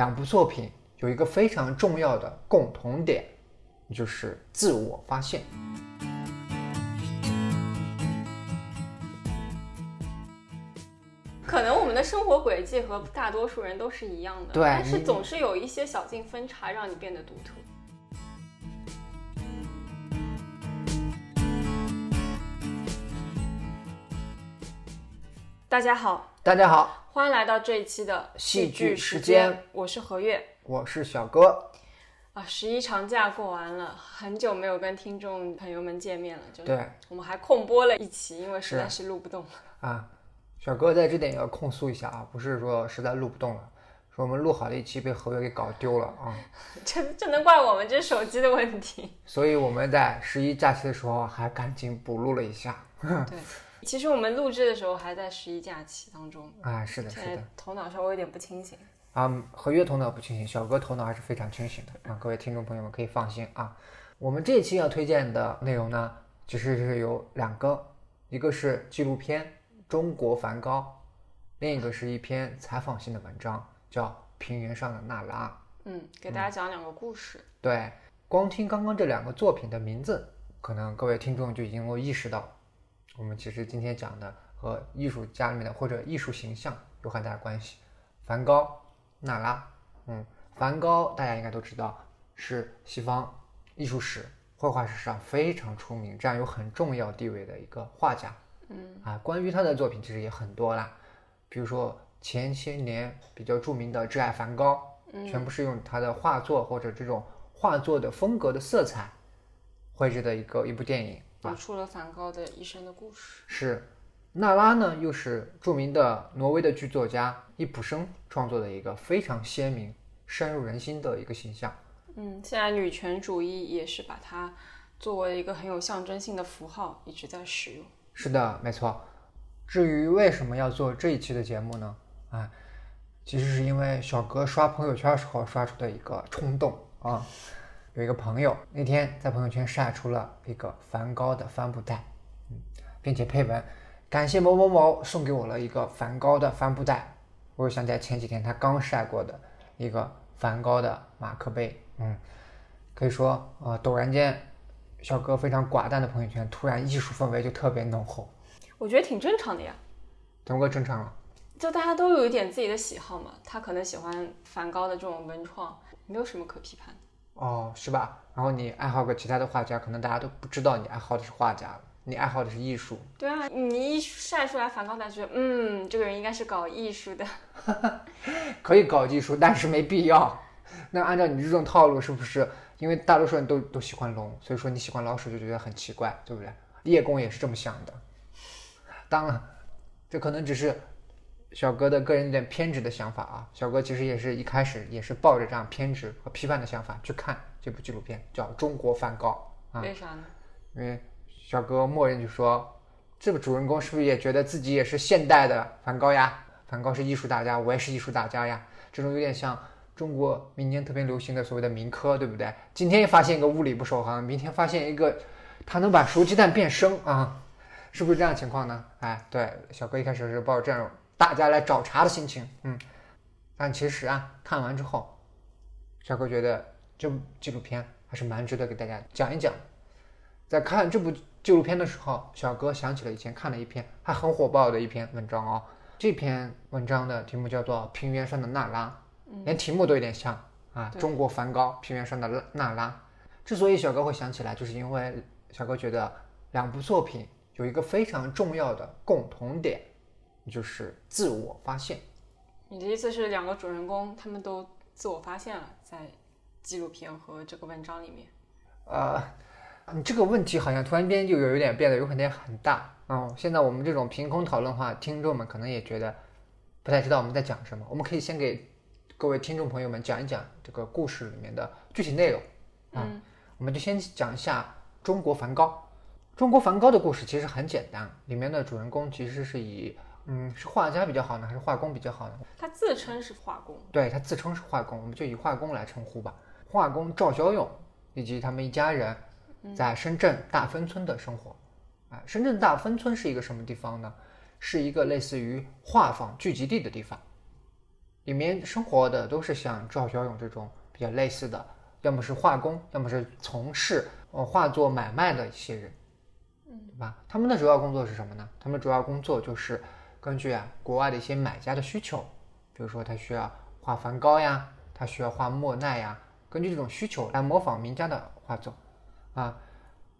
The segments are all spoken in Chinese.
两部作品有一个非常重要的共同点，就是自我发现。可能我们的生活轨迹和大多数人都是一样的，对但是总是有一些小径分叉，让你变得独特。大家好，大家好，欢迎来到这一期的戏剧时时间，我是何月。我是小哥。啊，十一长假过完了，很久没有跟听众朋友们见面了，就对我们还空播了一期，因为实在是是录不动了。啊，小哥在这点也要控诉一下啊，不是说实在录不动了，说我们录好的一期被何月给搞丢了啊，这这能怪我们这手机的问题？所以我们在十一假期的时候还赶紧补录了一下。对，其实我们录制的时候还在十一假期当中，啊，是的，是的。头脑稍微有点不清醒。啊，合约头脑不清醒，小哥头脑还是非常清醒的啊！各位听众朋友们可以放心啊。我们这一期要推荐的内容呢，其实是有两个，一个是纪录片《中国梵高》，另一个是一篇采访性的文章，叫《平原上的娜拉》。嗯，给大家讲两个故事。对，光听刚刚这两个作品的名字，可能各位听众就已经能够意识到，我们其实今天讲的和艺术家里面的或者艺术形象有很大的关系。梵高、娜拉，嗯，梵高大家应该都知道，是西方艺术史、绘画史上非常出名、占有很重要地位的一个画家。嗯啊，关于他的作品其实也很多啦，比如说前些年比较著名的《挚爱梵高》，全部是用他的画作或者这种画作的风格的色彩绘制的一个一部电影。讲述了梵高的一生的故事。是娜拉呢，又是著名的挪威的剧作家伊普生创作的一个非常鲜明、深入人心的一个形象。嗯，现在女权主义也是把它作为一个很有象征性的符号，一直在使用。是的，没错。至于为什么要做这一期的节目呢？啊，其实是因为小哥刷朋友圈时候刷出的一个冲动啊。有一个朋友那天在朋友圈晒出了一个梵高的帆布袋，嗯，并且配文感谢某某某送给我了一个梵高的帆布袋。我又想起来前几天他刚晒过的一个梵高的马克杯，嗯，可以说呃，陡然间，小哥非常寡淡的朋友圈突然艺术氛围就特别浓厚。我觉得挺正常的呀，怎么个正常了？就大家都有一点自己的喜好嘛。他可能喜欢梵高的这种文创，没有什么可批判的。哦，是吧？然后你爱好个其他的画家，可能大家都不知道你爱好的是画家，你爱好的是艺术。对啊，你一晒出来梵高，大家觉得嗯，这个人应该是搞艺术的。可以搞艺术，但是没必要。那按照你这种套路，是不是因为大多数人都都喜欢龙，所以说你喜欢老鼠就觉得很奇怪，对不对？叶公也是这么想的。当然，这可能只是小哥的个人有点偏执的想法啊。小哥其实也是一开始也是抱着这样偏执和批判的想法去看这部纪录片，叫《中国梵高》啊。为啥呢？因为小哥默认就说，这个主人公是不是也觉得自己也是现代的梵高呀？梵高是艺术大家，我也是艺术大家呀。这种有点像中国民间特别流行的所谓的民科，对不对？今天发现一个物理不守恒，明天发现一个他能把熟鸡蛋变生啊，是不是这样情况呢？哎，对，小哥一开始是抱着这样大家来找茬的心情，嗯，但其实啊，看完之后，小哥觉得这部纪录片还是蛮值得给大家讲一讲。在看这部纪录片的时候，小哥想起了以前看了一篇还很火爆的一篇文章哦。这篇文章的题目叫做《平原上的娜拉》，连题目都有点像啊，中国梵高《平原上的娜娜拉》。之所以小哥会想起来，就是因为小哥觉得两部作品有一个非常重要的共同点，就是自我发现。你的意思是两个主人公他们都自我发现了，在纪录片和这个文章里面。呃，你这个问题好像突然间就有一点变得有可能很大。嗯，现在我们这种凭空讨论的话，听众们可能也觉得不太知道我们在讲什么。我们可以先给各位听众朋友们讲一讲这个故事里面的具体内容。嗯，我们就先讲一下中国梵高。中国梵高的故事其实很简单，里面的主人公其实是以嗯是画家比较好呢，还是画工比较好呢？他自称是画工。对他自称是画工，我们就以画工来称呼吧。画工赵小勇以及他们一家人在深圳大芬村的生活。啊，深圳大芬村是一个什么地方呢？是一个类似于画舫聚集地的地方。里面生活的都是像赵小勇这种比较类似的，要么是画工，要么是从事呃画作买卖的一些人，嗯，对吧？他们的主要工作是什么呢？他们主要工作就是根据啊国外的一些买家的需求，比如说他需要画梵高呀，他需要画莫奈呀，根据这种需求来模仿名家的画作，啊。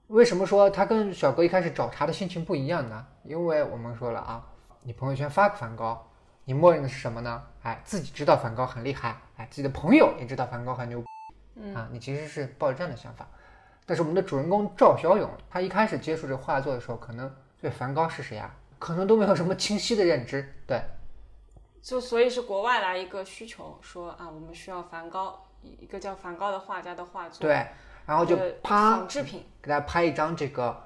为什么说他跟小哥一开始找茬的心情不一样呢？因为我们说了啊，你朋友圈发个梵高，你默认的是什么呢？哎，自己知道梵高很厉害，哎，自己的朋友也知道梵高很牛，啊，你其实是抱着这样的想法。但是我们的主人公赵小勇，他一开始接触这画作的时候，可能对梵高是谁啊，可能都没有什么清晰的认知。对，就所以是国外来一个需求，说啊，我们需要梵高，一个叫梵高的画家的画作。对。然后就啪，仿制品，给大家拍一张这个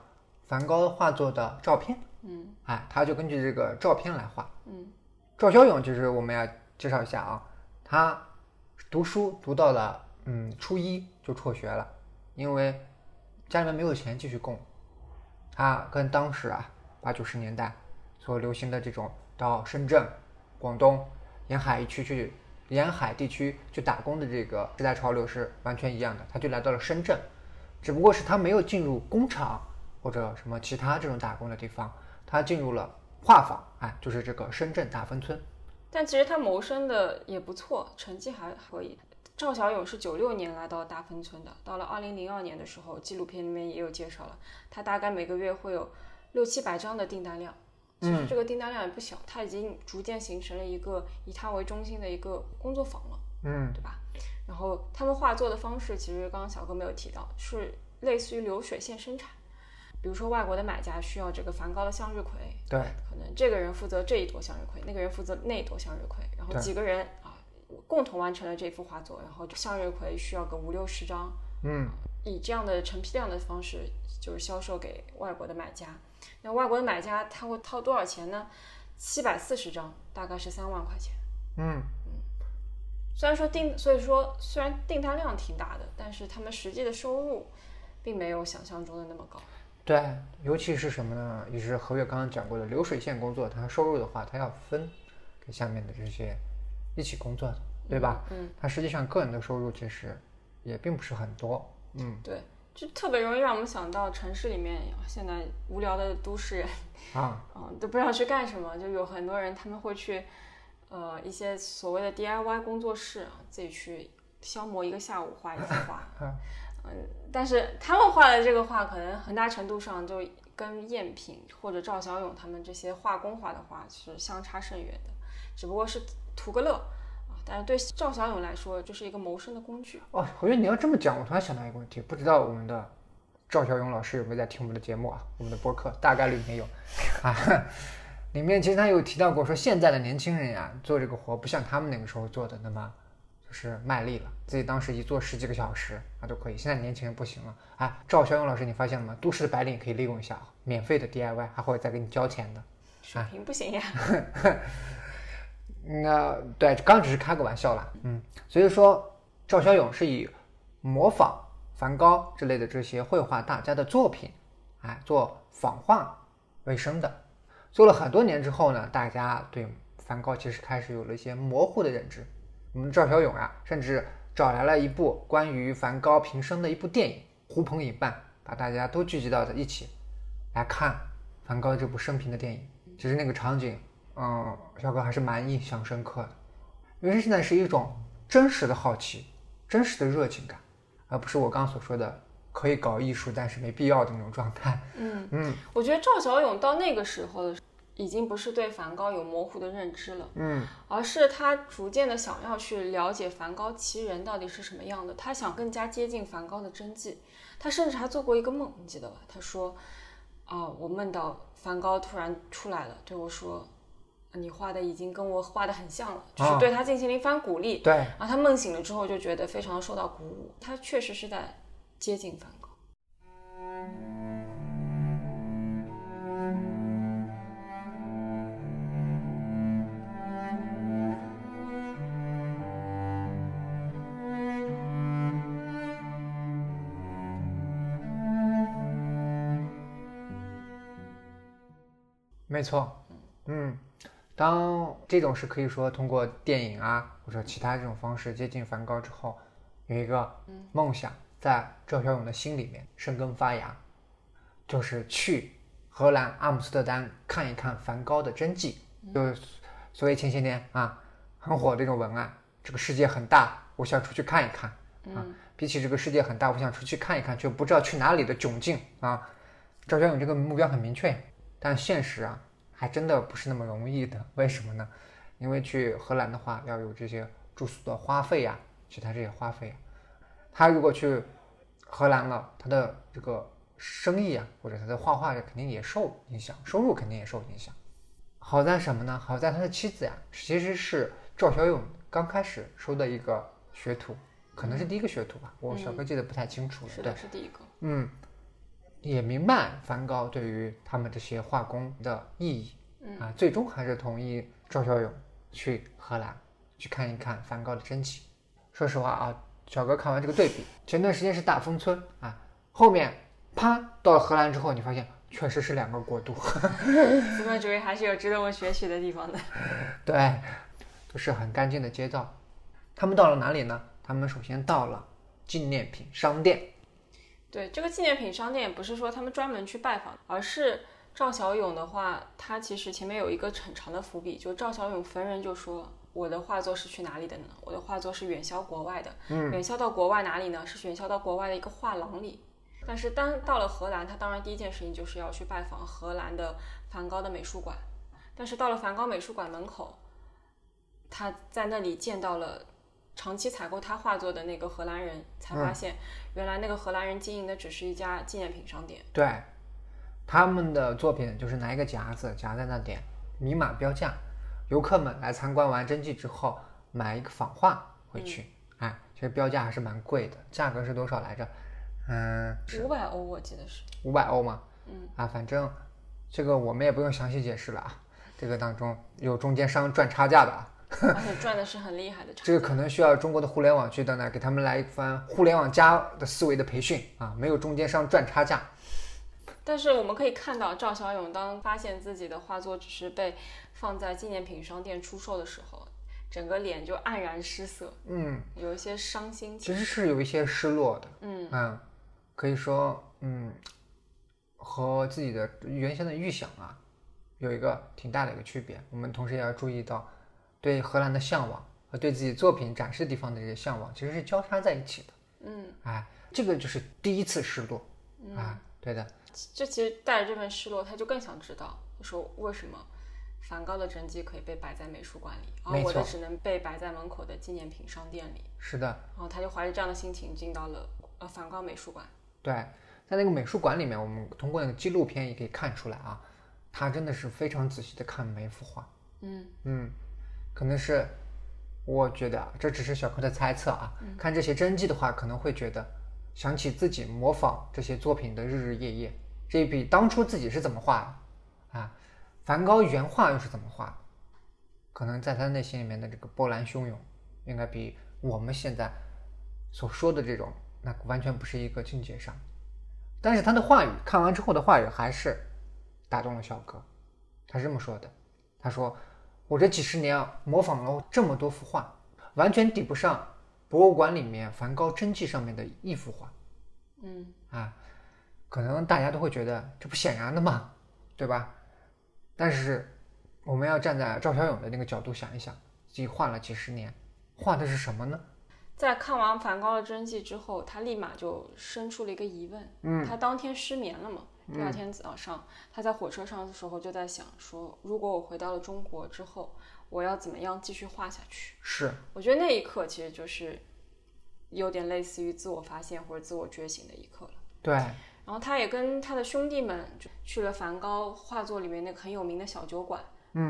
梵高画作的照片。嗯，哎，他就根据这个照片来画。嗯，赵小勇就是我们要介绍一下啊，他读书读到了嗯初一就辍学了，因为家里面没有钱继续供。他跟当时啊八九十年代所流行的这种到深圳、广东沿海一区去。沿海地区去打工的这个时代潮流是完全一样的，他就来到了深圳，只不过是他没有进入工厂或者什么其他这种打工的地方，他进入了画坊，哎，就是这个深圳大芬村。但其实他谋生的也不错，成绩还可以。赵小勇是九六年来到大芬村的，到了二零零二年的时候，纪录片里面也有介绍了，他大概每个月会有六七百张的订单量。其实这个订单量也不小，它已经逐渐形成了一个以它为中心的一个工作坊了，嗯，对吧？然后他们画作的方式，其实刚刚小哥没有提到，是类似于流水线生产。比如说外国的买家需要这个梵高的向日葵，对，可能这个人负责这一朵向日葵，那个人负责那一朵向日葵，然后几个人啊共同完成了这幅画作，然后向日葵需要个五六十张，嗯，以这样的成批量的方式就是销售给外国的买家。那外国的买家他会掏多少钱呢？七百四十张，大概是三万块钱。嗯嗯，虽然说订，所以说虽然订单量挺大的，但是他们实际的收入并没有想象中的那么高。对，尤其是什么呢？也是何月刚刚讲过的流水线工作，他收入的话，他要分给下面的这些一起工作的，对吧？嗯，他实际上个人的收入其实也并不是很多。嗯，对。就特别容易让我们想到城市里面现在无聊的都市人啊，嗯，都不知道去干什么，就有很多人他们会去，呃，一些所谓的 DIY 工作室啊，自己去消磨一个下午画一幅画，嗯，但是他们画的这个画可能很大程度上就跟赝品或者赵小勇他们这些画工画的画是相差甚远的，只不过是图个乐。但是对赵小勇来说，就是一个谋生的工具。哦，我觉得你要这么讲，我突然想到一个问题，不知道我们的赵小勇老师有没有在听我们的节目啊？我们的播客大概率没有啊。里面其实他有提到过，说现在的年轻人呀，做这个活不像他们那个时候做的那么就是卖力了，自己当时一做十几个小时啊都可以。现在年轻人不行了啊。赵小勇老师，你发现了吗？都市的白领可以利用一下啊，免费的 DIY 还会再给你交钱的。水平不行呀。那对，刚只是开个玩笑啦，嗯，所以说赵小勇是以模仿梵高之类的这些绘画大家的作品，哎，做仿画为生的。做了很多年之后呢，大家对梵高其实开始有了一些模糊的认知。我们赵小勇啊，甚至找来了一部关于梵高平生的一部电影，呼朋引伴，把大家都聚集到在一起来看梵高这部生平的电影。其实那个场景。嗯，小哥还是蛮印象深刻的，因为现在是一种真实的好奇、真实的热情感，而不是我刚刚所说的可以搞艺术，但是没必要的那种状态。嗯嗯，我觉得赵小勇到那个时候已经不是对梵高有模糊的认知了，嗯，而是他逐渐的想要去了解梵高其人到底是什么样的，他想更加接近梵高的真迹。他甚至还做过一个梦，你记得吧？他说：“啊，我梦到梵高突然出来了，对我说。”你画的已经跟我画的很像了，就是对他进行了一番鼓励。对，然后他梦醒了之后就觉得非常受到鼓舞，他确实是在接近梵高。没错，嗯。当这种是可以说通过电影啊或者其他这种方式接近梵高之后，有一个梦想在赵小勇的心里面生根发芽，就是去荷兰阿姆斯特丹看一看梵高的真迹。就是所以前些年啊很火的这种文案，这个世界很大，我想出去看一看啊。比起这个世界很大，我想出去看一看，却不知道去哪里的窘境啊。赵小勇这个目标很明确，但现实啊。还真的不是那么容易的，为什么呢？因为去荷兰的话要有这些住宿的花费呀，其他这些花费。他如果去荷兰了，他的这个生意啊，或者他的画画肯定也受影响，收入肯定也受影响。好在什么呢？好在他的妻子呀，其实是赵小勇刚开始收的一个学徒，可能是第一个学徒吧，我小哥记得不太清楚了。是的，是第一个。嗯。也明白梵高对于他们这些画工的意义，啊，最终还是同意赵小勇去荷兰去看一看梵高的真迹。说实话啊，小哥看完这个对比，前段时间是大丰村啊，后面啪到了荷兰之后，你发现确实是两个国度。资本主义还是有值得我学习的地方的。对，都是很干净的街道。他们到了哪里呢？他们首先到了纪念品商店。对这个纪念品商店也，不是说他们专门去拜访，而是赵小勇的话，他其实前面有一个很长的伏笔，就赵小勇逢人就说：“我的画作是去哪里的呢？我的画作是远销国外的。嗯，远销到国外哪里呢？是远销到国外的一个画廊里。但是当到了荷兰，他当然第一件事情就是要去拜访荷兰的梵高的美术馆。但是到了梵高美术馆门口，他在那里见到了。”长期采购他画作的那个荷兰人才发现，原来那个荷兰人经营的只是一家纪念品商店。对，他们的作品就是拿一个夹子夹在那点，明码标价。游客们来参观完真迹之后，买一个仿画回去。哎，其实标价还是蛮贵的，价格是多少来着？嗯，五百欧，我记得是。五百欧嘛？嗯。啊，反正这个我们也不用详细解释了啊。这个当中有中间商赚差价的啊。而 且赚的是很厉害的，这个可能需要中国的互联网去到那给他们来一番互联网加的思维的培训啊，没有中间商赚差价。但是我们可以看到，赵小勇当发现自己的画作只是被放在纪念品商店出售的时候，整个脸就黯然失色，嗯，有一些伤心。其实是有一些失落的，嗯嗯，可以说，嗯，和自己的原先的预想啊，有一个挺大的一个区别。我们同时也要注意到。对荷兰的向往和对自己作品展示地方的这些向往，其实是交叉在一起的。嗯，哎，这个就是第一次失落。啊，对的。这其实带着这份失落，他就更想知道，说为什么梵高的真迹可以被摆在美术馆里，而我的只能被摆在门口的纪念品商店里。是的。然后他就怀着这样的心情进到了呃梵高美术馆。对，在那个美术馆里面，我们通过那个纪录片也可以看出来啊，他真的是非常仔细的看每一幅画。嗯嗯。可能是，我觉得这只是小柯的猜测啊。看这些真迹的话，可能会觉得想起自己模仿这些作品的日日夜夜，这一笔当初自己是怎么画的啊？梵高原画又是怎么画的？可能在他内心里面的这个波澜汹涌，应该比我们现在所说的这种那完全不是一个境界上。但是他的话语看完之后的话语还是打动了小哥，他是这么说的，他说。我这几十年啊，模仿了这么多幅画，完全抵不上博物馆里面梵高真迹上面的一幅画。嗯啊，可能大家都会觉得这不显然的嘛，对吧？但是我们要站在赵小勇的那个角度想一想，自己画了几十年，画的是什么呢？在看完梵高的真迹之后，他立马就生出了一个疑问。嗯，他当天失眠了嘛？第二天早上，他在火车上的时候就在想说，如果我回到了中国之后，我要怎么样继续画下去？是，我觉得那一刻其实就是有点类似于自我发现或者自我觉醒的一刻了。对。然后他也跟他的兄弟们就去了梵高画作里面那个很有名的小酒馆，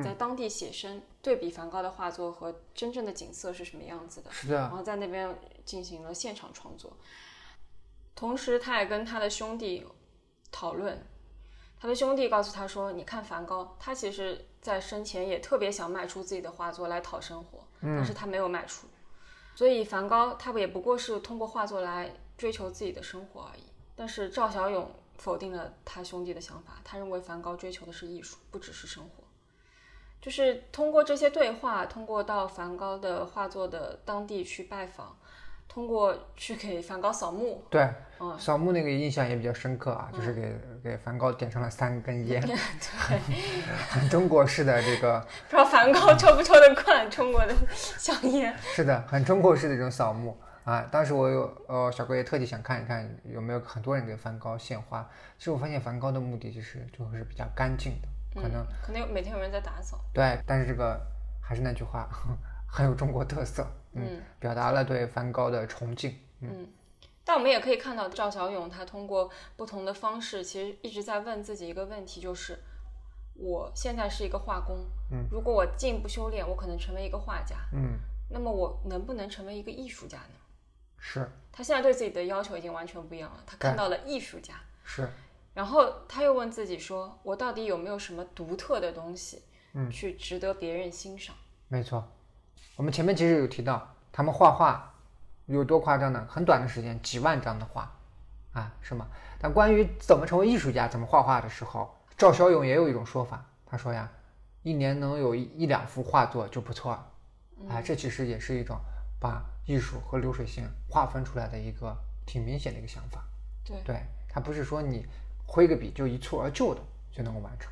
在当地写生，对比梵高的画作和真正的景色是什么样子的。是的。然后在那边进行了现场创作，同时他也跟他的兄弟。讨论，他的兄弟告诉他说：“你看梵高，他其实在生前也特别想卖出自己的画作来讨生活，但是他没有卖出。所以梵高他也不过是通过画作来追求自己的生活而已。但是赵小勇否定了他兄弟的想法，他认为梵高追求的是艺术，不只是生活。就是通过这些对话，通过到梵高的画作的当地去拜访，通过去给梵高扫墓，对，嗯，扫墓那个印象也比较深刻啊，就是给给梵高点上了三根烟，对，很中国式的这个，不知道梵高抽不抽得惯中国的香烟。是的，很中国式的这种扫墓啊。当时我有呃小哥也特地想看一看有没有很多人给梵高献花。其实我发现梵高的墓地其实就是比较干净的，可能、嗯、可能有每天有人在打扫。对，但是这个还是那句话，很有中国特色，嗯，表达了对梵高的崇敬。嗯，但我们也可以看到赵小勇他通过不同的方式，其实一直在问自己一个问题，就是我现在是一个画工，嗯，如果我进一步修炼，我可能成为一个画家，嗯，那么我能不能成为一个艺术家呢？是。他现在对自己的要求已经完全不一样了，他看到了艺术家，是，然后他又问自己说，我到底有没有什么独特的东西，嗯，去值得别人欣赏？没错。我们前面其实有提到，他们画画有多夸张呢？很短的时间，几万张的画，啊，是吗？但关于怎么成为艺术家、怎么画画的时候，赵小勇也有一种说法，他说呀，一年能有一一两幅画作就不错了，啊，这其实也是一种把艺术和流水线划分出来的一个挺明显的一个想法。对，对，它不是说你挥个笔就一蹴而就的就能够完成，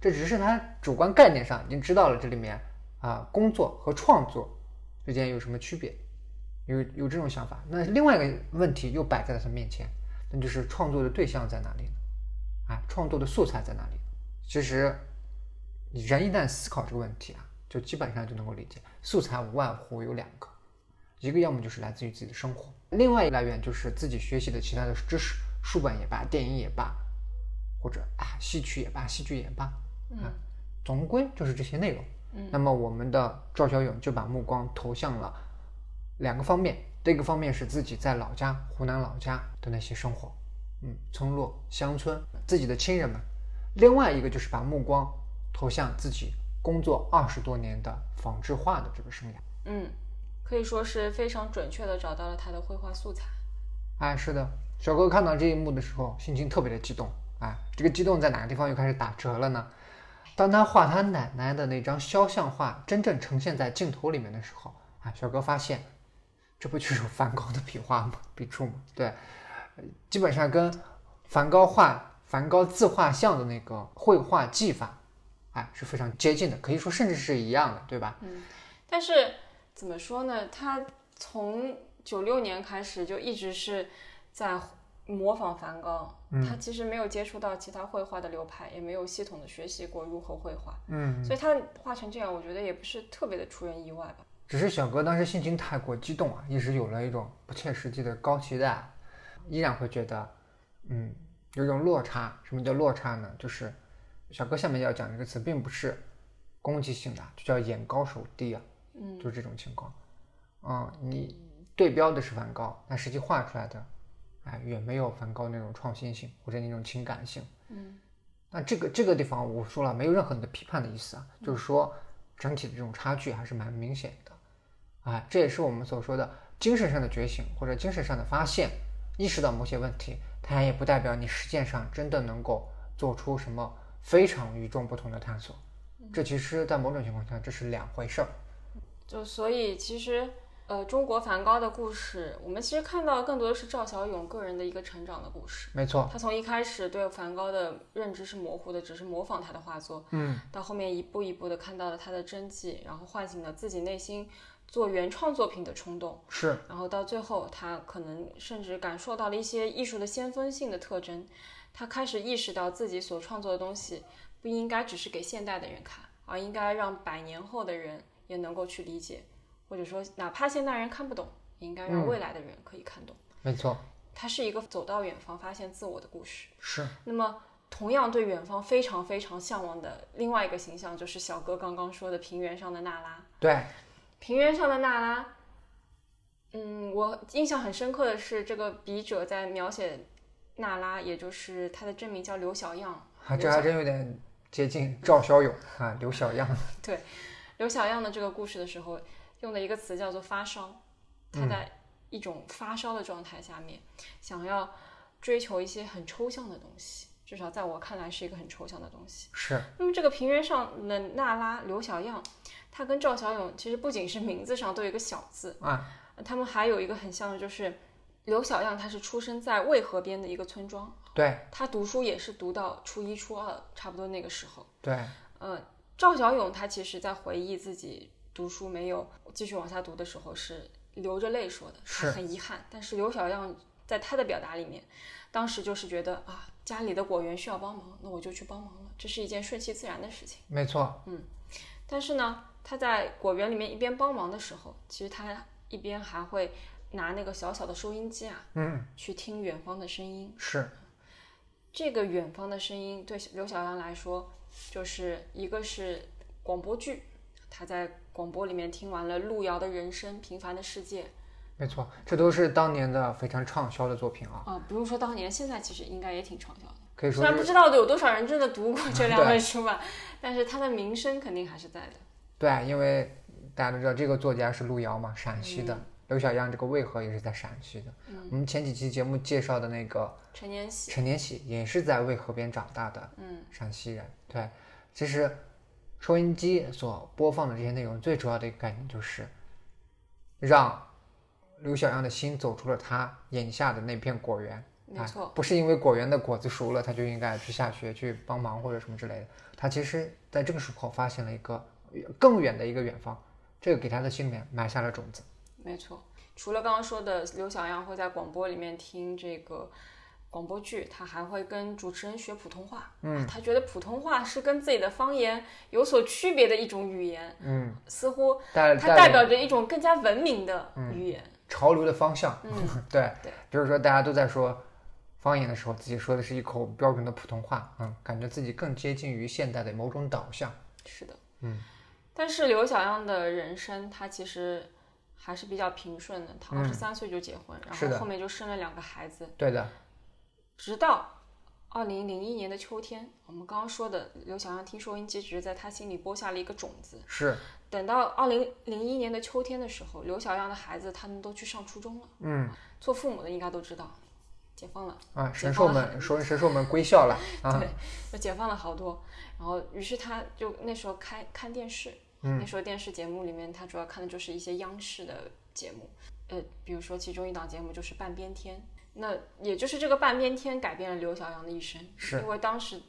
这只是他主观概念上已经知道了这里面啊工作和创作之间有什么区别，有有这种想法。那另外一个问题又摆在了他面前，那就是创作的对象在哪里呢？啊，创作的素材在哪里？其实，人一旦思考这个问题啊，就基本上就能够理解，素材无外乎有两个，一个要么就是来自于自己的生活，另外一个来源就是自己学习的其他的知识，书本也罢，电影也罢，或者啊戏曲也罢，戏剧也罢，啊，总归就是这些内容。嗯那么我们的赵小勇就把目光投向了两个方面，第一个方面是自己在老家湖南老家的那些生活，嗯，村落乡村自己的亲人们；另外一个就是把目光投向自己工作二十多年的仿制画的这个生涯。嗯，可以说是非常准确的找到了他的绘画素材。哎，是的，小哥看到这一幕的时候，心情特别的激动。哎，这个激动在哪个地方又开始打折了呢？当他画他奶奶的那张肖像画真正呈现在镜头里面的时候，啊，小哥发现，这不就是梵高的笔画吗？笔触吗？对，基本上跟梵高画梵高自画像的那个绘画技法，哎，是非常接近的，可以说甚至是一样的，对吧？嗯但是怎么说呢？他从九六年开始就一直是在模仿梵高，他其实没有接触到其他绘画的流派，也没有系统的学习过如何绘画，嗯，所以他画成这样，我觉得也不是特别的出人意外吧。只是小哥当时心情太过激动啊，一时有了一种不切实际的高期待，依然会觉得，嗯，有一种落差。什么叫落差呢？就是小哥下面要讲这个词，并不是攻击性的，就叫眼高手低啊，嗯，就是这种情况。嗯，你对标的是梵高，但实际画出来的，哎，远没有梵高那种创新性或者那种情感性。嗯，那这个这个地方我说了，没有任何的批判的意思啊，就是说整体的这种差距还是蛮明显的。哎，这也是我们所说的精神上的觉醒或者精神上的发现，意识到某些问题，它也不代表你实践上真的能够做出什么非常与众不同的探索。这其实，在某种情况下，这是两回事儿。就所以其实。呃，中国梵高的故事，我们其实看到更多的是赵小勇个人的一个成长的故事。没错，他从一开始对梵高的认知是模糊的，只是模仿他的画作，嗯，到后面一步一步的看到了他的真迹，然后唤醒了自己内心做原创作品的冲动，是，然后到最后，他可能甚至感受到了一些艺术的先锋性的特征，他开始意识到自己所创作的东西不应该只是给现代的人看，而应该让百年后的人也能够去理解。或者说，哪怕现代人看不懂，也应该让未来的人可以看懂。没错，它是一个走到远方发现自我的故事。是。那么，同样对远方非常非常向往的另外一个形象，就是小哥刚刚说的平原上的娜拉。对，平原上的娜拉，嗯，我印象很深刻的是，这个笔者在描写娜拉，也就是她的真名叫刘小样。啊，这还真有点接近赵小勇啊，刘小样。对，刘小样的这个故事的时候。用的一个词叫做发烧，他在一种发烧的状态下面，想要追求一些很抽象的东西，至少在我看来是一个很抽象的东西。是，那么这个平原上的娜拉、刘小样，她跟赵小勇其实不仅是名字上都有一个小字啊，他们还有一个很像的，就是刘小样，他是出生在渭河边的一个村庄，对他读书也是读到初一、初二，差不多那个时候。对，呃，赵小勇他其实在回忆自己读书没有继续往下读的时候，是流着泪说的，是很遗憾。但是刘小样在他的表达里面，当时就是觉得啊，家里的果园需要帮忙，那我就去帮忙了，这是一件顺其自然的事情。没错，嗯但是呢，他在果园里面一边帮忙的时候，其实他一边还会拿那个小小的收音机啊，嗯，去听远方的声音。是这个远方的声音对刘小阳来说，就是一个是广播剧，他在广播里面听完了路遥的人生《平凡的世界》没错，这都是当年的非常畅销的作品啊，啊，不用说当年，现在其实应该也挺畅销的。可以说虽然不知道有多少人真的读过这 两本书吧，但是他的名声肯定还是在的。对，因为大家都知道这个作家是路遥嘛，陕西的。刘小样这个渭河也是在陕西的。我们前几期节目介绍的那个陈年喜，陈年喜也是在渭河边长大的，嗯，陕西人。对，其实收音机所播放的这些内容，最主要的一个概念就是让刘小样的心走出了他眼下的那片果园。没错啊，不是因为果园的果子熟了，他就应该去下学去帮忙或者什么之类的。他其实在这个时候发现了一个更远的一个远方，这个给他的心里面埋下了种子。没错。除了刚刚说的刘小样会在广播里面听这个广播剧，他还会跟主持人学普通话。嗯，他觉得普通话是跟自己的方言有所区别的一种语言。嗯，似乎它代表着一种更加文明的语言。潮流的方向。嗯 对对，比如说大家都在说方言的时候，自己说的是一口标准的普通话，嗯，感觉自己更接近于现代的某种导向。是的，嗯。但是刘小样的人生，他其实还是比较平顺的。他二十三岁就结婚，嗯然后后面就生了两个孩子，对的，直到二零零一年的秋天，我们刚刚说的刘小阳听收音机，只是在他心里播下了一个种子。是，等到二零零一年的秋天的时候，刘小样的孩子他们都去上初中了。嗯做父母的应该都知道，解放了。啊，神兽们说神兽们归校了 啊对，就解放了好多。然后，于是他就那时候开看电视，嗯那时候电视节目里面，他主要看的就是一些央视的节目，呃，比如说其中一档节目就是《半边天》，那也就是这个《半边天》改变了刘小阳的一生，是因为当时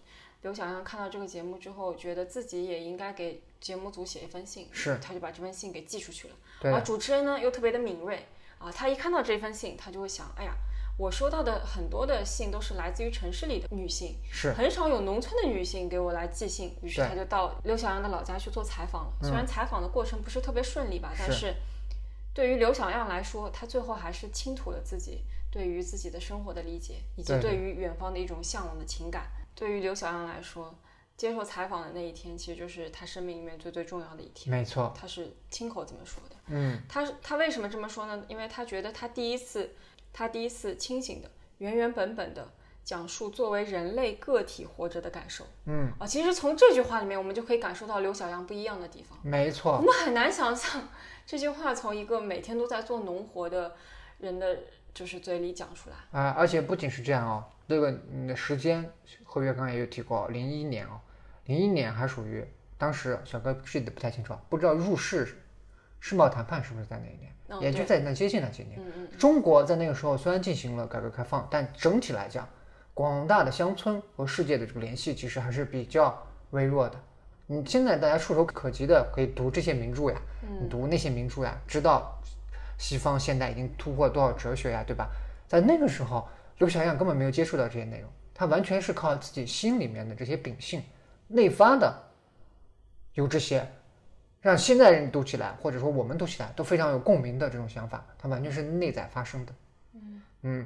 刘小阳看到这个节目之后，觉得自己也应该给节目组写一封信，是他就把这封信给寄出去了。对，而主持人呢又特别的敏锐啊，他一看到这封信，他就会想，哎呀，我收到的很多的信都是来自于城市里的女性，是很少有农村的女性给我来寄信。于是他就到刘小阳的老家去做采访了。虽然采访的过程不是特别顺利吧，但是是对于刘小阳来说，他最后还是倾吐了自己对于自己的生活的理解，以及对于远方的一种向往的情感。对于刘小阳来说，接受采访的那一天，其实就是他生命里面最最重要的一天。没错，他是亲口这么说的。嗯，他他为什么这么说呢？因为他觉得他第一次，他第一次清醒的、原原本本的讲述作为人类个体活着的感受。嗯，啊，其实从这句话里面，我们就可以感受到刘小阳不一样的地方。没错我，们很难想象 这句话从一个每天都在做农活的人的就是嘴里讲出来。啊、而且不仅是这样哦，这个你的时间，合约刚才也有提过，零一年哦，零一年还属于当时小哥记得不太清楚，啊，不知道入世世贸谈判是不是在那一年，嗯也就在那接近那几年。中国在那个时候虽然进行了改革开放，但整体来讲，广大的乡村和世界的这个联系其实还是比较微弱的。你现在大家触手可及的可以读这些名著呀，你读那些名著呀，知道西方现代已经突破多少哲学呀，对吧？在那个时候，刘小样根本没有接触到这些内容，他完全是靠自己心里面的这些秉性内发的，有这些让现在人读起来，或者说我们读起来都非常有共鸣的这种想法，它完全是内在发生的。嗯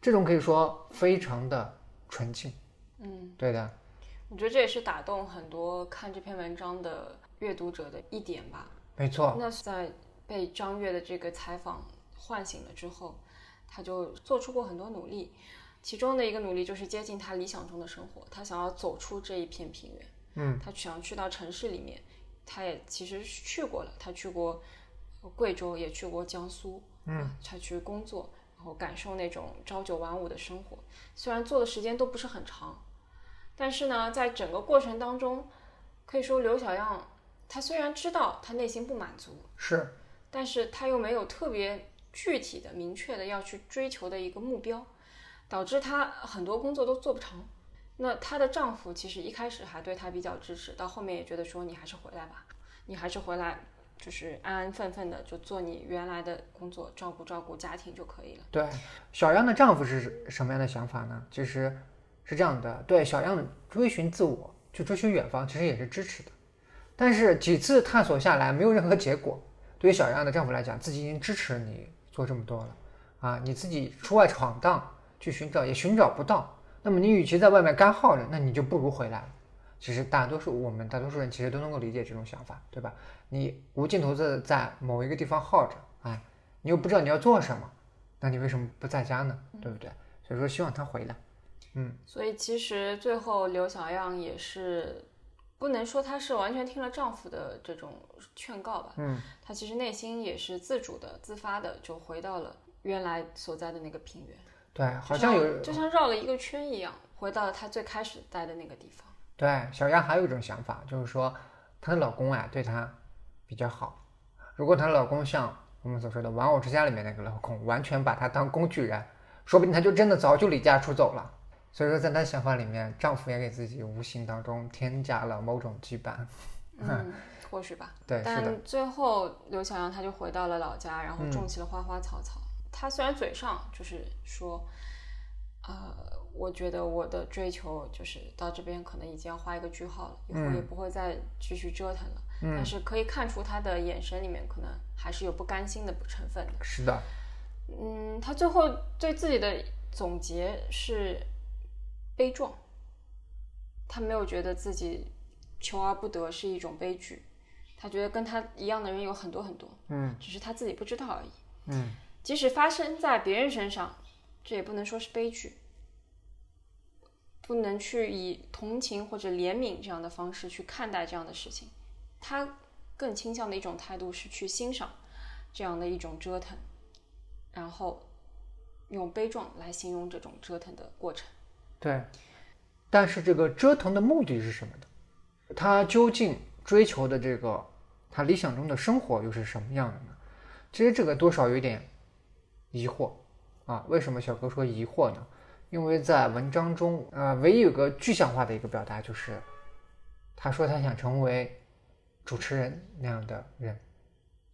这种可以说非常的纯净。嗯，对的，我觉得这也是打动很多看这篇文章的阅读者的一点吧。没错，那在被张悦的这个采访唤醒了之后，他就做出过很多努力，其中的一个努力就是接近他理想中的生活，他想要走出这一片平原，嗯，他想去到城市里面，他也其实去过了，他去过贵州，也去过江苏，嗯，他去工作，然后感受那种朝九晚五的生活，虽然做的时间都不是很长，但是呢，在整个过程当中，可以说刘小样他虽然知道他内心不满足，是，但是他又没有特别具体的、明确的要去追求的一个目标，导致他很多工作都做不成。那她的丈夫其实一开始还对她比较支持，到后面也觉得说你还是回来吧，你还是回来，就是安安分分的就做你原来的工作，照顾照顾家庭就可以了。对，小样的丈夫是什么样的想法呢？其实是这样的，对小样追寻自我，去追寻远方，其实也是支持的。但是几次探索下来，没有任何结果。对于小样的丈夫来讲，自己已经支持你做这么多了啊，你自己出外闯荡去寻找，也寻找不到。那么你与其在外面干耗着，那你就不如回来。其实大多数我们大多数人其实都能够理解这种想法，对吧？你无尽头的在某一个地方耗着，哎，你又不知道你要做什么，那你为什么不在家呢？对不对？所以说希望他回来。嗯，所以其实最后刘小样也是不能说她是完全听了丈夫的这种劝告吧。嗯，她其实内心也是自主的、自发的，就回到了原来所在的那个平原。对，好像有，就像绕了一个圈一样，回到了她最开始待的那个地方。对，小丫还有一种想法，就是说她的老公啊对她比较好。如果她老公像我们所说的《玩偶之家》里面那个老公，完全把她当工具人，说不定她就真的早就离家出走了。所以说，在她想法里面，丈夫也给自己无形当中添加了某种羁绊。嗯，或许吧。对。但最后，刘小阳她就回到了老家，然后种起了花花草草。她虽然嘴上就是说，呃，我觉得我的追求就是到这边可能已经要画一个句号了，以后也不会再继续折腾了。嗯。但是可以看出她的眼神里面可能还是有不甘心的成分的。是的。嗯，她最后对自己的总结是悲壮。他没有觉得自己求而不得是一种悲剧，他觉得跟他一样的人有很多很多。嗯。只是他自己不知道而已。嗯。即使发生在别人身上，这也不能说是悲剧，不能去以同情或者怜悯这样的方式去看待这样的事情。他更倾向的一种态度是去欣赏这样的一种折腾，然后用悲壮来形容这种折腾的过程。对，但是这个折腾的目的是什么呢？他究竟追求的这个他理想中的生活又是什么样的呢？其实这个多少有点。疑惑啊，为什么小哥说疑惑呢？因为在文章中，呃，唯一有个具象化的一个表达就是，他说他想成为主持人那样的人。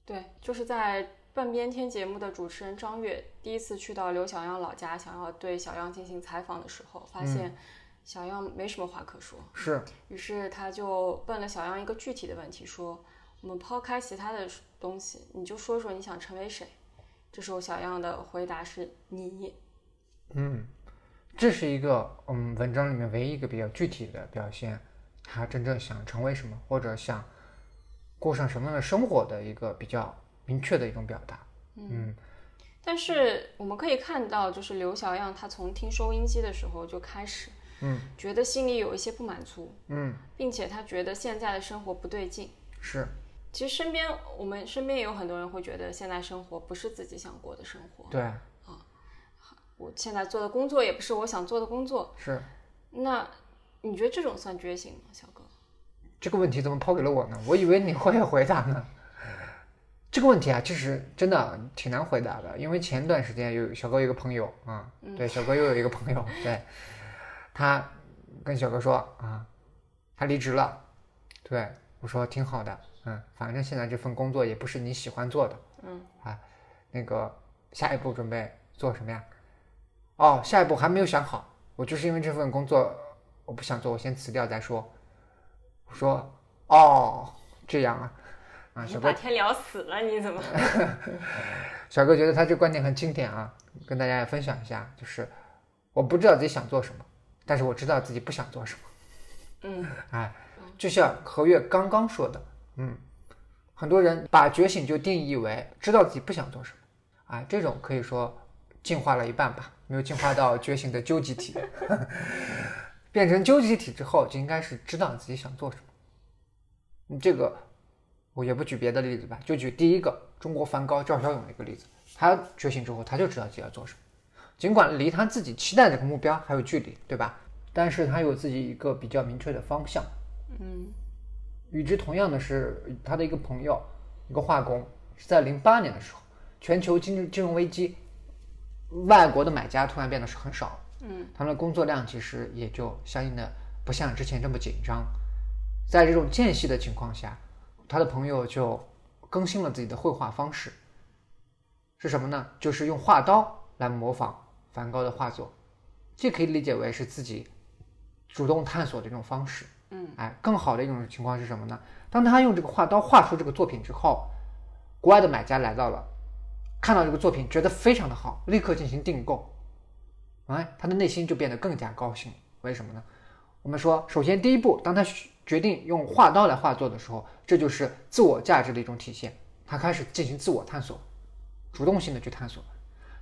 对，就是在半边天节目的主持人张悦第一次去到刘小样老家，想要对小样进行采访的时候，发现小样没什么话可说。是。于是他就问了小样一个具体的问题，说：“我们抛开其他的东西，你就说说你想成为谁？”这时候，小样的回答是你。嗯，这是一个嗯文章里面唯一一个比较具体的表现，他真正想成为什么，或者想过上什么样的生活的一个比较明确的一种表达。嗯，但是我们可以看到，就是刘小样他从听收音机的时候就开始，嗯，觉得心里有一些不满足，嗯，并且他觉得现在的生活不对劲。是。其实身边我们身边也有很多人会觉得现在生活不是自己想过的生活。对啊，我现在做的工作也不是我想做的工作。是。那你觉得这种算觉醒吗，小哥？这个问题怎么抛给了我呢？我以为你会回答呢。这个问题啊，其实真的挺难回答的，因为前段时间有小哥有个朋友啊，对，小哥又有一个朋友，对，他跟小哥说啊，他离职了，对我说挺好的。嗯，反正现在这份工作也不是你喜欢做的。嗯，啊，那个下一步准备做什么呀？哦，下一步还没有想好。我就是因为这份工作我不想做，我先辞掉再说。我说，哦，这样啊，啊，小哥把天聊死了，你怎么？小哥觉得他这观点很经典啊，跟大家也分享一下，就是我不知道自己想做什么，但是我知道自己不想做什么。嗯，哎，就像何月刚刚说的。嗯，很多人把觉醒就定义为知道自己不想做什么，啊，这种可以说进化了一半吧，没有进化到觉醒的究极体。变成究极体之后，就应该是知道自己想做什么。你这个我也不举别的例子吧，就举第一个中国梵高赵小勇的一个例子，他觉醒之后他就知道自己要做什么，尽管离他自己期待这个目标还有距离，对吧？但是他有自己一个比较明确的方向。嗯与之同样的是，他的一个朋友，一个化工，是在零八年的时候，全球金金融危机，外国的买家突然变得是很少，嗯他们的工作量其实也就相应的不像之前这么紧张。在这种间隙的情况下，他的朋友就更新了自己的绘画方式，是什么呢？就是用画刀来模仿梵高的画作，这可以理解为是自己主动探索的一种方式。嗯，哎，更好的一种情况是什么呢？当他用这个画刀画出这个作品之后，国外的买家来到了，看到这个作品觉得非常的好，立刻进行订购，哎，他的内心就变得更加高兴。为什么呢？我们说，首先第一步，当他决定用画刀来画作的时候，这就是自我价值的一种体现。他开始进行自我探索，主动性的去探索。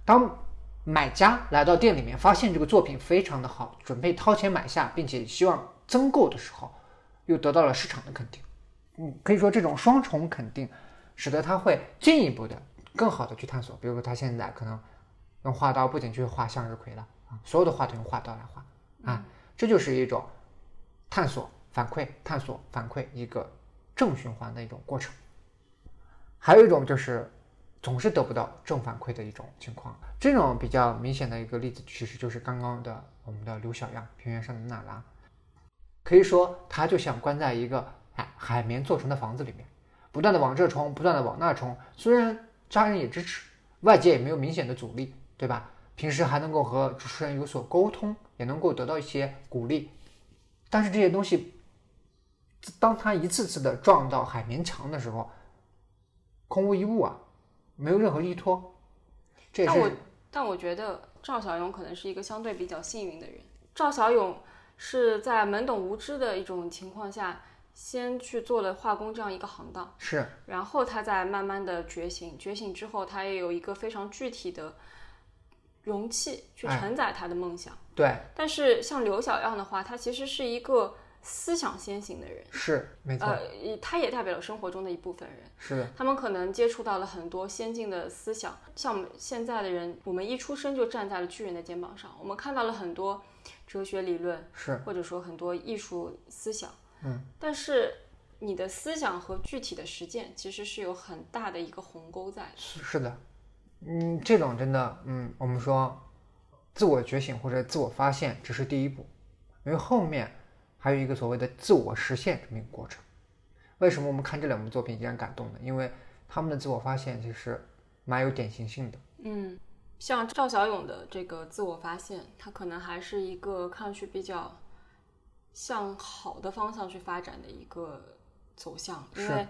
当买家来到店里面，发现这个作品非常的好，准备掏钱买下，并且希望增购的时候，又得到了市场的肯定。嗯，可以说这种双重肯定，使得他会进一步的、更好的去探索。比如说，他现在可能用画刀不仅去画向日葵了啊，所有的画都用画刀来画啊，这就是一种探索、反馈、探索、反馈一个正循环的一种过程。还有一种就是总是得不到正反馈的一种情况，这种比较明显的一个例子，其实就是刚刚的我们的刘小样，平原上的娜拉。可以说，他就像关在一个海海绵做成的房子里面，不断的往这冲，不断的往那冲。虽然家人也支持，外界也没有明显的阻力，对吧？平时还能够和主持人有所沟通，也能够得到一些鼓励。但是这些东西，当他一次次的撞到海绵墙的时候，空无一物啊，没有任何依托。这也但我但我觉得赵小勇可能是一个相对比较幸运的人。赵小勇是在懵懂无知的一种情况下，先去做了化工这样一个行当，是然后他再慢慢的觉醒。觉醒之后，他也有一个非常具体的容器去哎承载他的梦想。对，但是像刘小样的话，他其实是一个思想先行的人，是没错，呃，他也代表了生活中的一部分人。是。的，他们可能接触到了很多先进的思想，像我们现在的人，我们一出生就站在了巨人的肩膀上，我们看到了很多哲学理论，是或者说很多艺术思想，嗯，但是你的思想和具体的实践其实是有很大的一个鸿沟在的。是是的，嗯，这种真的，嗯，我们说自我觉醒或者自我发现只是第一步，因为后面还有一个所谓的自我实现这么一个过程。为什么我们看这两部作品依然感动呢？因为他们的自我发现其实蛮有典型性的。嗯，像赵小勇的这个自我发现，他可能还是一个看上去比较向好的方向去发展的一个走向，因为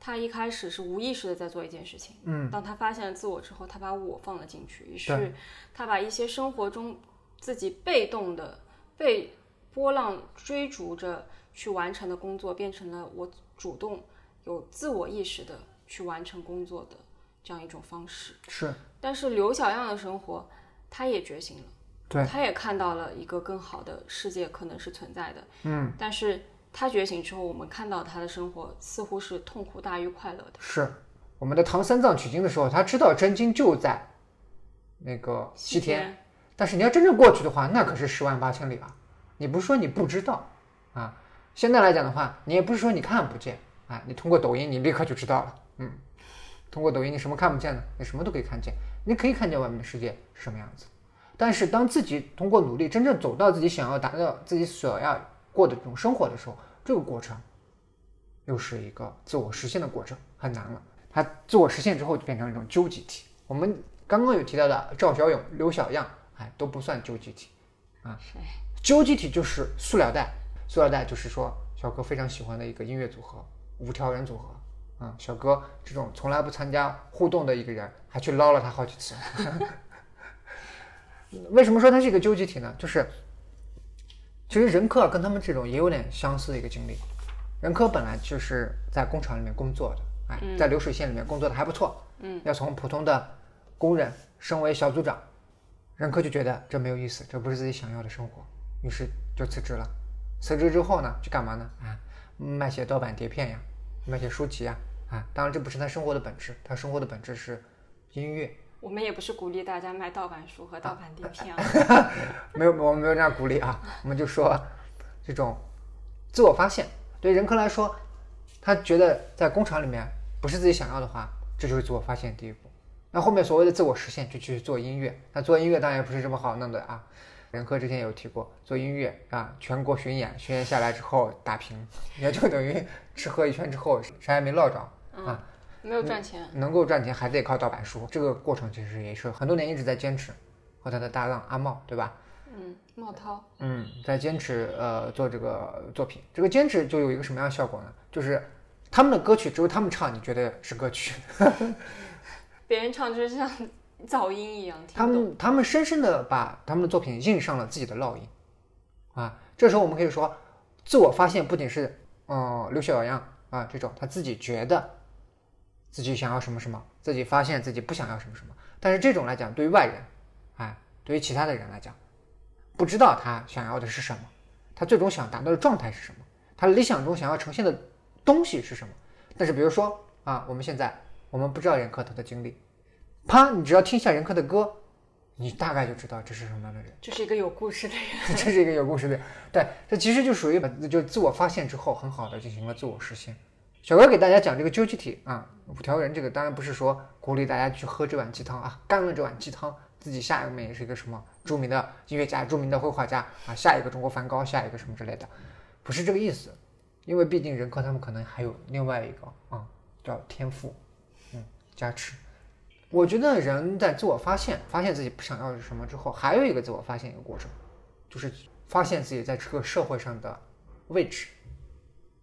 他一开始是无意识的在做一件事情，嗯，当他发现了自我之后，他把我放了进去，于是他把一些生活中自己被动的被波浪追逐着去完成的工作，变成了我主动有自我意识的去完成工作的这样一种方式。是但是刘小样的生活，他也觉醒了，对，他也看到了一个更好的世界可能是存在的。嗯，但是他觉醒之后，我们看到他的生活似乎是痛苦大于快乐的。是我们的唐三藏取经的时候，他知道真经就在那个西天，天，但是你要真正过去的话，那可是十万八千里吧？你不是说你不知道啊？现在来讲的话，你也不是说你看不见啊，你通过抖音你立刻就知道了。嗯，通过抖音你什么看不见呢？你什么都可以看见，你可以看见外面的世界是什么样子。但是当自己通过努力真正走到自己想要达到、自己所要过的这种生活的时候，这个过程又是一个自我实现的过程，很难了。它自我实现之后就变成一种究极体。我们刚刚有提到的赵小勇、刘小样，哎，都不算究极体啊。谁？究极体就是塑料袋，塑料袋就是说小哥非常喜欢的一个音乐组合，五条人组合啊。小哥这种从来不参加互动的一个人，还去捞了他好几次。为什么说它是一个究极体呢？就是其实任科啊跟他们这种也有点相似的一个经历。任科本来就是在工厂里面工作的，哎，在流水线里面工作的还不错，嗯，要从普通的工人升为小组长，任科就觉得这没有意思，这不是自己想要的生活，于是就辞职了。辞职之后呢，去干嘛呢？啊，卖些盗版碟片呀，卖些书籍呀，啊，当然这不是他生活的本质，他生活的本质是音乐，我们也不是鼓励大家卖盗版书和盗版碟片啊。没有，我们没有这样鼓励啊，我们就说这种自我发现，对任科来说，他觉得在工厂里面不是自己想要的话，这就是自我发现第一步。那后面所谓的自我实现，就去做音乐。那做音乐当然也不是这么好弄的啊。任科之前有提过，做音乐啊，全国巡演，巡演下来之后打平，也就等于吃喝一圈之后啥也没落着啊。没有赚钱，能够赚钱还得靠盗版书。这个过程其实也是很多年一直在坚持，和他的搭档阿茂，对吧？嗯，茂涛，嗯，在坚持呃做这个作品。这个坚持就有一个什么样的效果呢？就是他们的歌曲只有他们唱，你觉得是歌曲？别人唱就是像噪音一样。他们他们深深的把他们的作品印上了自己的烙印啊。这时候我们可以说，自我发现不仅是嗯刘小样啊这种他自己觉得。自己想要什么什么，自己发现自己不想要什么什么。但是这种来讲，对于外人，哎，对于其他的人来讲，不知道他想要的是什么，他最终想达到的状态是什么，他理想中想要呈现的东西是什么。但是比如说啊，我们现在我们不知道任科他的经历，啪，你只要听一下任科的歌，你大概就知道这是什么样的人。这是一个有故事的人。这是一个有故事的人。对，这其实就属于就自我发现之后，很好的进行了自我实现。小哥给大家讲这个究极体啊，五条人这个当然不是说鼓励大家去喝这碗鸡汤啊，干了这碗鸡汤，自己下一个也是一个什么著名的音乐家、著名的绘画家啊，下一个中国梵高，下一个什么之类的，不是这个意思，因为毕竟任科他们可能还有另外一个啊，叫天赋，嗯，加持。我觉得人在自我发现，发现自己不想要是什么之后，还有一个自我发现一个过程，就是发现自己在这个社会上的位置，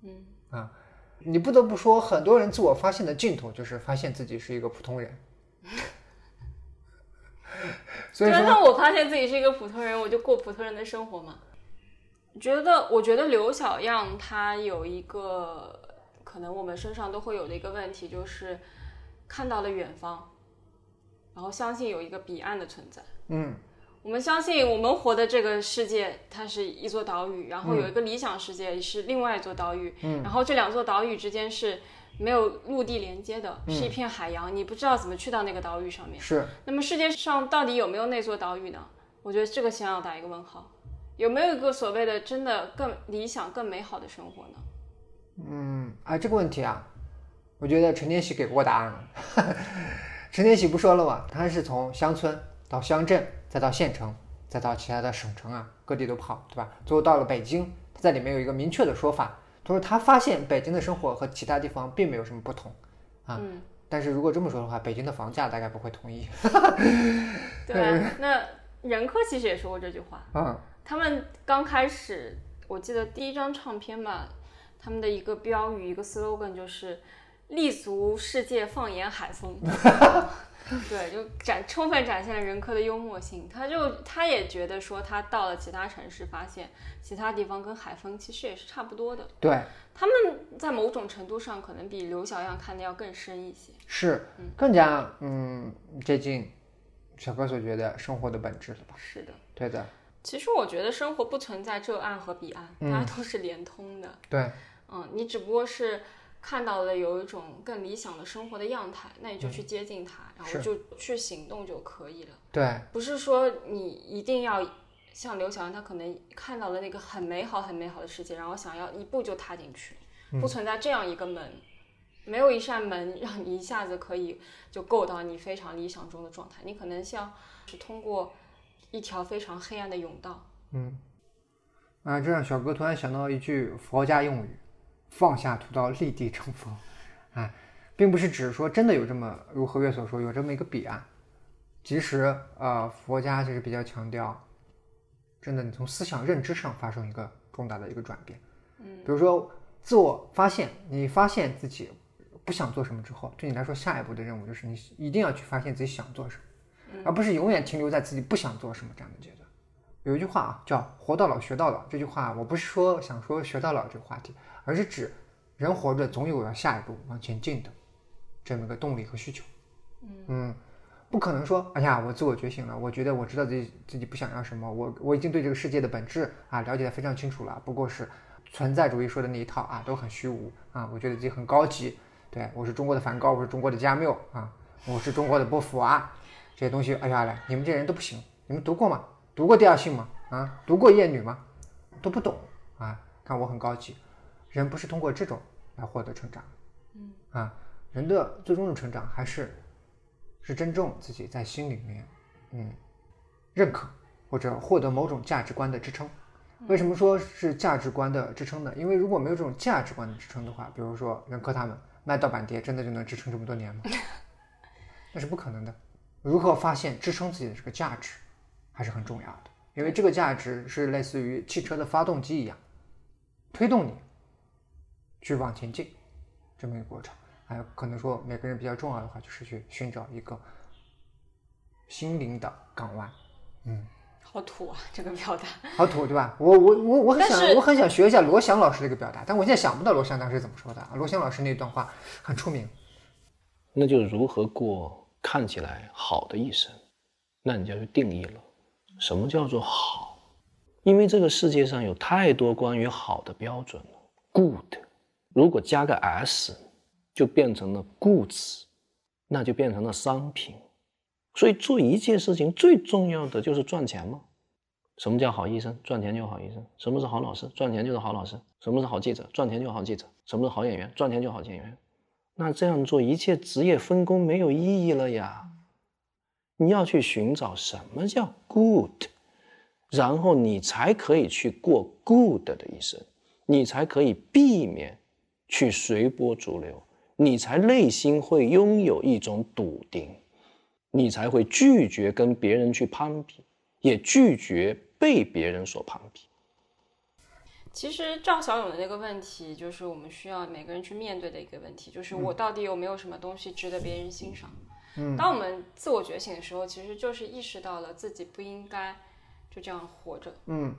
嗯啊。你不得不说，很多人自我发现的尽头就是发现自己是一个普通人。所以说，那我发现自己是一个普通人，我就过普通人的生活嘛。觉得，我觉得刘小样他有一个可能我们身上都会有的一个问题，就是看到了远方，然后相信有一个彼岸的存在。嗯。我们相信，我们活的这个世界，它是一座岛屿，然后有一个理想世界是另外一座岛屿，嗯然后这两座岛屿之间是没有陆地连接的，是一片海洋，你不知道怎么去到那个岛屿上面。是。那么世界上到底有没有那座岛屿呢？我觉得这个先要打一个问号。有没有一个所谓的真的更理想、更美好的生活呢？嗯，啊，这个问题啊，我觉得陈天喜给过答案了。陈天喜不说了吗？他是从乡村到乡镇。再到县城，再到其他的省城啊，各地都跑，对吧？最后到了北京，他在里面有一个明确的说法，他说他发现北京的生活和其他地方并没有什么不同啊。但是如果这么说的话，北京的房价大概不会同意。对，那任科其实也说过这句话。嗯，他们刚开始，我记得第一张唱片吧，他们的一个标语，一个 slogan 就是“立足世界，放眼海风”。对，就展充分展现了人科的幽默性。他就他也觉得说，他到了其他城市，发现其他地方跟海风其实也是差不多的。对，他们在某种程度上可能比刘小样看的要更深一些，是更加嗯接近小哥所觉得生活的本质了吧？是的，对的。其实我觉得生活不存在这岸和彼岸，大家都是连通的。对，嗯，你只不过是。看到了有一种更理想的生活的样态，那你就去接近它，然后就去行动就可以了。对，不是说你一定要像刘晓阳，他可能看到了那个很美好、很美好的世界，然后想要一步就踏进去，不存在这样一个门，没有一扇门让你一下子可以就够到你非常理想中的状态。你可能像是通过一条非常黑暗的甬道。嗯，啊，这让小哥突然想到一句佛家用语。放下屠刀，立地成佛，啊，并不是指说真的有这么如何月所说有这么一个彼岸。其实，呃，佛家就是比较强调，真的你从思想认知上发生一个重大的一个转变。嗯，比如说自我发现，你发现自己不想做什么之后，对你来说下一步的任务就是你一定要去发现自己想做什么，而不是永远停留在自己不想做什么这样的阶段。有一句话啊，叫“活到老，学到老”。这句话我不是说想说学到老这个话题。而是指人活着总有要下一步往前进的这么个动力和需求。嗯，不可能说，哎呀，我自我觉醒了，我觉得我知道自己自己不想要什么，我我已经对这个世界的本质啊了解的非常清楚了，不过是存在主义说的那一套啊，都很虚无啊，我觉得自己很高级，对我是中国的梵高，我是中国的加缪啊，我是中国的波伏娃。这些东西，哎呀来，你们这人都不行，你们读过吗？读过第二性吗？啊，读过厌女吗？都不懂啊！看我很高级，人不是通过这种来获得成长，嗯啊，人的最终的成长还是是真正自己在心里面，嗯，认可或者获得某种价值观的支撑。为什么说是价值观的支撑呢？因为如果没有这种价值观的支撑的话，比如说任科他们卖盗版碟，真的就能支撑这么多年吗？那是不可能的。如何发现支撑自己的这个价值，还是很重要的。因为这个价值是类似于汽车的发动机一样，推动你去往前进这么一个过程。还有可能说每个人比较重要的话，就是去寻找一个心灵的港湾。嗯，好土啊，这个表达。好土，对吧？我我我我很想我很想学一下罗翔老师这个表达，但我现在想不到罗翔当时怎么说的啊。罗翔老师那段话很出名。那就如何过看起来好的一生，那你就要去定义了，什么叫做好？因为这个世界上有太多关于好的标准了，good，如果加个 s，就变成了 goods，那就变成了商品。所以做一件事情最重要的就是赚钱嘛。什么叫好医生？赚钱就好医生。什么是好老师？赚钱就是好老师。什么是好记者？赚钱就好记者。什么是好演员？赚钱就好演员。那这样做，一切职业分工没有意义了呀。你要去寻找什么叫 good，然后你才可以去过 good 的一生，你才可以避免去随波逐流，你才内心会拥有一种笃定，你才会拒绝跟别人去攀比，也拒绝被别人所攀比。其实赵小勇的那个问题，就是我们需要每个人去面对的一个问题，就是我到底有没有什么东西值得别人欣赏？嗯，当我们自我觉醒的时候，其实就是意识到了自己不应该就这样活着。嗯，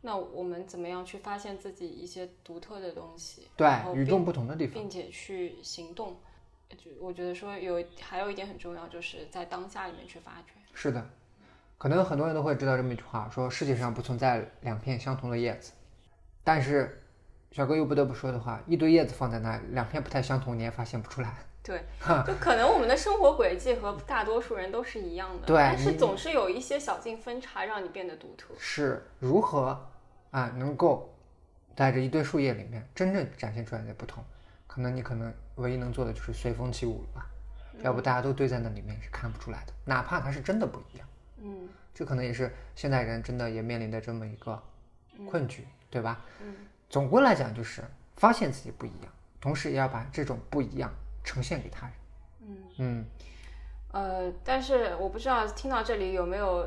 那我们怎么样去发现自己一些独特的东西？对，与众不同的地方。并且去行动。就我觉得说有还有一点很重要，就是在当下里面去发掘。是的，可能很多人都会知道这么一句话，说世界上不存在两片相同的叶子。但是，小哥又不得不说的话，一堆叶子放在那里，两片不太相同，你也发现不出来。对，就可能我们的生活轨迹和大多数人都是一样的，对但是总是有一些小径分叉，让你变得独特。是如何啊能够在这一堆树叶里面真正展现出来的不同？可能你可能唯一能做的就是随风起舞了吧，要不大家都堆在那里面是看不出来的，哪怕它是真的不一样。嗯这可能也是现代人真的也面临的这么一个困局，对吧？嗯总归来讲，就是发现自己不一样，同时也要把这种不一样呈现给他人。嗯嗯，呃，但是我不知道听到这里有没有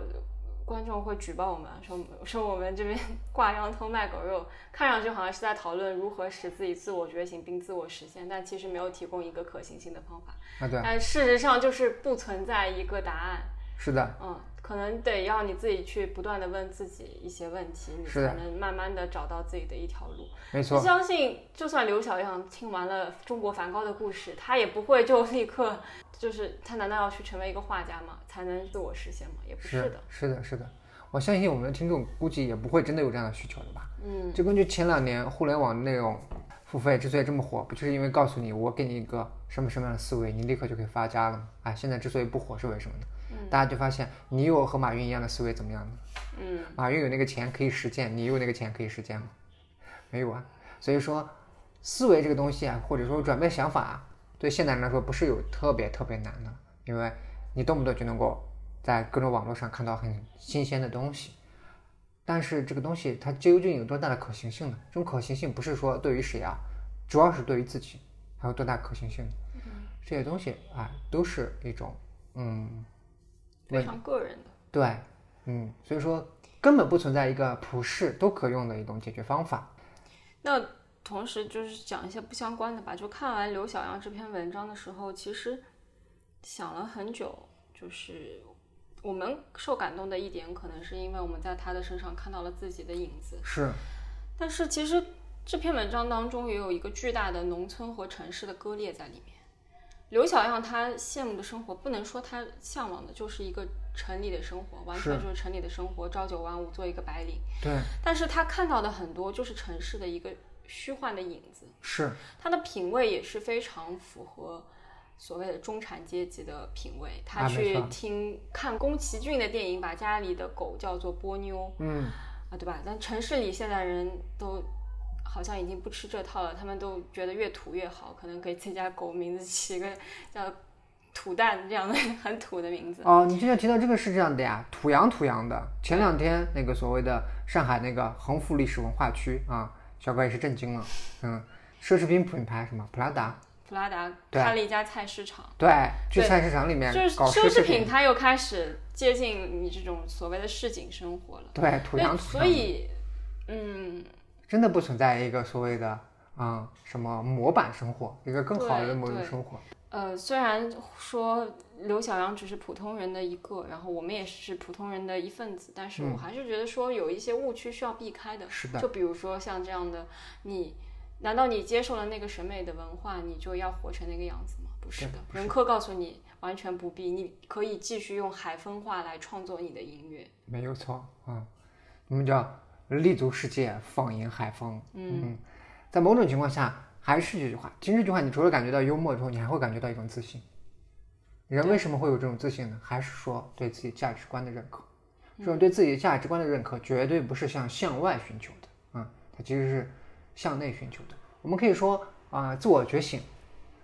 观众会举报我们，说说我们这边 挂羊头卖狗肉，看上去好像是在讨论如何使自己自我觉醒并自我实现，但其实没有提供一个可行性的方法。啊对，但事实上就是不存在一个答案。是的，嗯，可能得要你自己去不断的问自己一些问题，你才能慢慢的找到自己的一条路。没错，相信，就算刘小样听完了中国梵高的故事，他也不会就立刻就是他难道要去成为一个画家吗？才能自我实现吗？也不是的。是的，是的。我相信我们的听众估计也不会真的有这样的需求的吧？嗯，就根据前两年互联网内容付费之所以这么火，不就是因为告诉你我给你一个什么什么样的思维，你立刻就可以发家了吗？哎，现在之所以不火是为什么呢？大家就发现你有和马云一样的思维怎么样呢？嗯，马云有那个钱可以实践，你有那个钱可以实践吗？没有啊。所以说，思维这个东西啊，或者说转变想法啊，对现代人来说不是有特别特别难的，因为你动不动就能够在各种网络上看到很新鲜的东西。但是这个东西它究竟有多大的可行性呢？这种可行性不是说对于谁啊，主要是对于自己还有多大可行性呢？这些东西啊，都是一种嗯非常个人的。对，嗯，所以说根本不存在一个普世都可用的一种解决方法。那同时就是讲一些不相关的吧。就看完刘小阳这篇文章的时候，其实想了很久，就是我们受感动的一点，可能是因为我们在他的身上看到了自己的影子。是，但是其实这篇文章当中也有一个巨大的农村和城市的割裂在里面。刘小样他羡慕的生活，不能说他向往的就是一个城里的生活，完全就是城里的生活，朝九晚五做一个白领。对，但是他看到的很多就是城市的一个虚幻的影子，是，他的品味也是非常符合所谓的中产阶级的品味。啊他去听看宫崎骏的电影，把家里的狗叫做波妞嗯，啊，对吧？但城市里现在人都好像已经不吃这套了，他们都觉得越土越好，可能给自己家狗名字起个叫土蛋这样的很土的名字。哦，你现在提到这个是这样的呀，土洋土洋的。前两天那个所谓的上海那个恒富历史文化区啊，小哥也是震惊了。嗯，奢侈品品牌什么普拉达，普拉达开了一家菜市场。对，去菜市场里面就是搞奢侈侈品，它又开始接近你这种所谓的市井生活了。对，土洋，土洋。所以，嗯，真的不存在一个所谓的啊、什么模板生活，一个更好的对模板生活。呃，虽然说刘小阳只是普通人的一个，然后我们也是普通人的一份子，但是我还是觉得说有一些误区需要避开的。嗯是的就比如说像这样的，你难道你接受了那个审美的文化，你就要活成那个样子吗？不是的，人科告诉你完全不必，你可以继续用海风化来创作你的音乐。没有错嗯，我们叫立足世界，放眼海风。嗯，在某种情况下，还是这句话。其实这句话，你除了感觉到幽默之后，你还会感觉到一种自信。人为什么会有这种自信呢？还是说对自己价值观的认可。这种对自己价值观的认可，绝对不是向向外寻求的啊，它其实是向内寻求的。我们可以说啊、自我觉醒，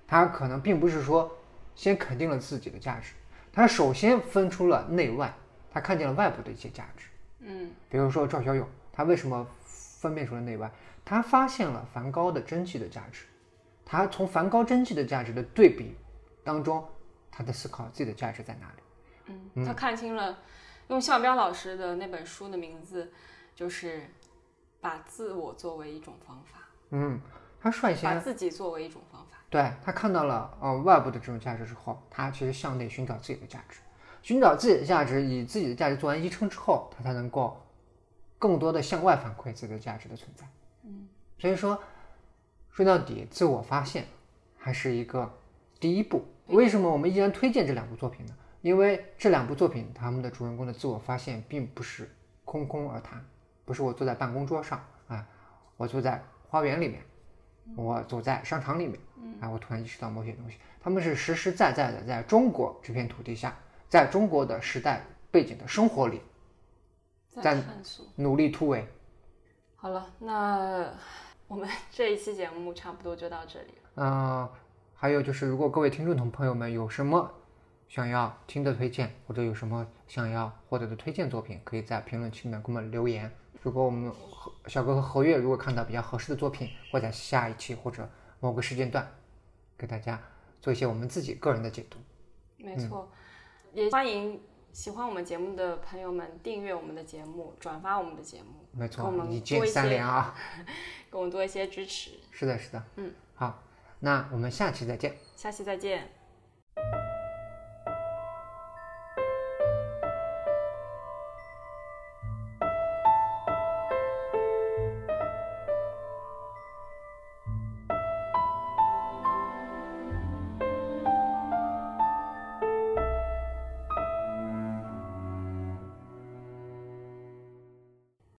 它可能并不是说先肯定了自己的价值，它首先分出了内外，它看见了外部的一些价值。嗯，比如说赵小勇，他为什么分辨出了内外？他发现了梵高的真迹的价值，他从梵高真迹的价值的对比当中，他在思考自己的价值在哪里。嗯，他看清了，用向彪老师的那本书的名字就是把自我作为一种方法，嗯，他率先把自己作为一种方法。对他看到了呃外部的这种价值之后，他其实向内寻找自己的价值，寻找自己的价值，以自己的价值做完支撑之后，他才能够更多的向外反馈自己的价值的存在。嗯，所以说说到底，自我发现还是一个第一步。为什么我们依然推荐这两部作品呢？因为这两部作品，他们的主人公的自我发现并不是空空而谈，不是我坐在办公桌上啊，我坐在花园里面，我走在商场里面，啊，我突然意识到某些东西，他们是实实在在的在中国这片土地下，在中国的时代背景的生活里在。努力突围。好了，那我们这一期节目差不多就到这里了。嗯、还有就是，如果各位听众同朋友们有什么想要听的推荐，或者有什么想要获得的推荐作品，可以在评论区里面给我们留言。如果我们和小哥和何月如果看到比较合适的作品，会在下一期或者某个时间段给大家做一些我们自己个人的解读。没错，也欢迎喜欢我们节目的朋友们订阅我们的节目，转发我们的节目，没错给我，们一键三些连啊！给我们多一些支持。是的，是的，嗯，好，那我们下期再见。下期再见。